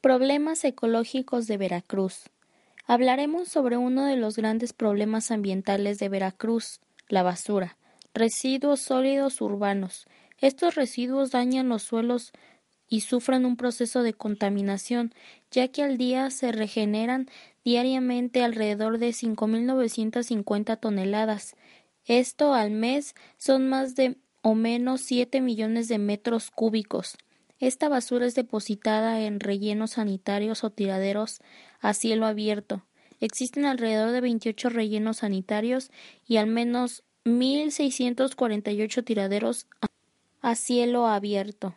Problemas ecológicos de Veracruz. Hablaremos sobre uno de los grandes problemas ambientales de Veracruz, la basura, residuos sólidos urbanos. Estos residuos dañan los suelos y sufren un proceso de contaminación, ya que al día se regeneran diariamente alrededor de 5.950 toneladas. Esto al mes son más de o menos 7 millones de metros cúbicos. Esta basura es depositada en rellenos sanitarios o tiraderos a cielo abierto. Existen alrededor de 28 rellenos sanitarios y al menos 1.648 tiraderos a cielo abierto.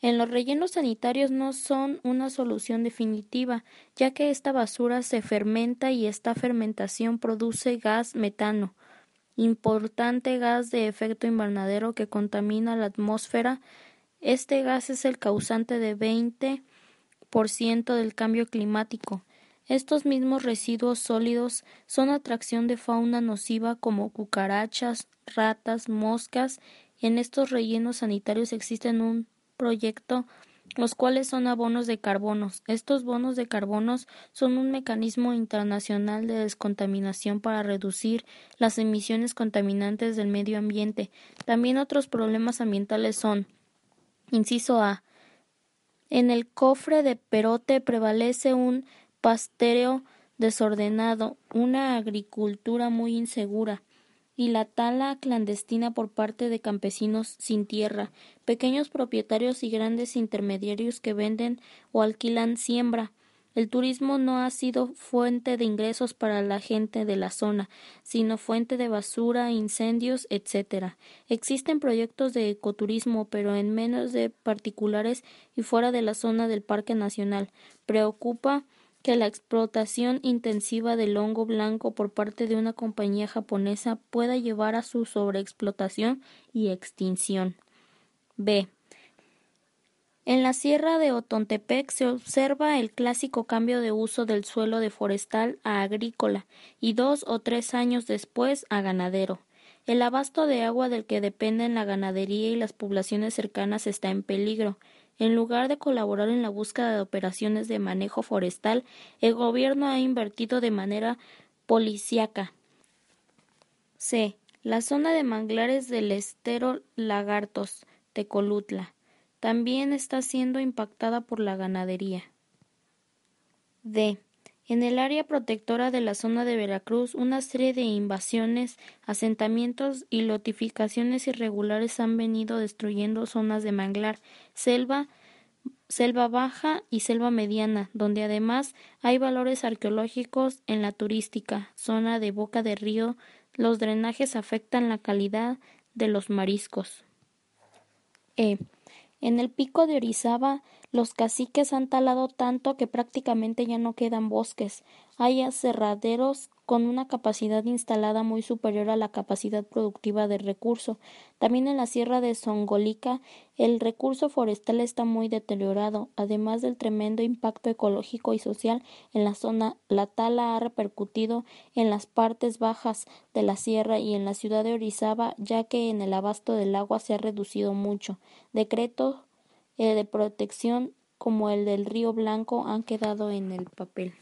En los rellenos sanitarios no son una solución definitiva, ya que esta basura se fermenta y esta fermentación produce gas metano, importante gas de efecto invernadero que contamina la atmósfera este gas es el causante de 20% del cambio climático. Estos mismos residuos sólidos son atracción de fauna nociva como cucarachas, ratas, moscas. En estos rellenos sanitarios existen un proyecto los cuales son abonos de carbonos. Estos bonos de carbonos son un mecanismo internacional de descontaminación para reducir las emisiones contaminantes del medio ambiente. También otros problemas ambientales son Inciso A. En el cofre de Perote prevalece un pastoreo desordenado, una agricultura muy insegura y la tala clandestina por parte de campesinos sin tierra, pequeños propietarios y grandes intermediarios que venden o alquilan siembra, el turismo no ha sido fuente de ingresos para la gente de la zona, sino fuente de basura, incendios, etc. Existen proyectos de ecoturismo, pero en menos de particulares y fuera de la zona del Parque Nacional. Preocupa que la explotación intensiva del hongo blanco por parte de una compañía japonesa pueda llevar a su sobreexplotación y extinción. B. En la sierra de Otontepec se observa el clásico cambio de uso del suelo de forestal a agrícola y dos o tres años después a ganadero. El abasto de agua del que dependen la ganadería y las poblaciones cercanas está en peligro. En lugar de colaborar en la búsqueda de operaciones de manejo forestal, el gobierno ha invertido de manera policíaca. C. La zona de manglares del estero Lagartos, Tecolutla también está siendo impactada por la ganadería. D. En el área protectora de la zona de Veracruz, una serie de invasiones, asentamientos y lotificaciones irregulares han venido destruyendo zonas de manglar, selva, selva baja y selva mediana, donde además hay valores arqueológicos en la turística, zona de boca de río, los drenajes afectan la calidad de los mariscos. E. En el pico de Orizaba los caciques han talado tanto que prácticamente ya no quedan bosques. Hay aserraderos con una capacidad instalada muy superior a la capacidad productiva del recurso. También en la sierra de Songolica el recurso forestal está muy deteriorado. Además del tremendo impacto ecológico y social en la zona, la tala ha repercutido en las partes bajas de la sierra y en la ciudad de Orizaba, ya que en el abasto del agua se ha reducido mucho. Decretos eh, de protección como el del río Blanco han quedado en el papel.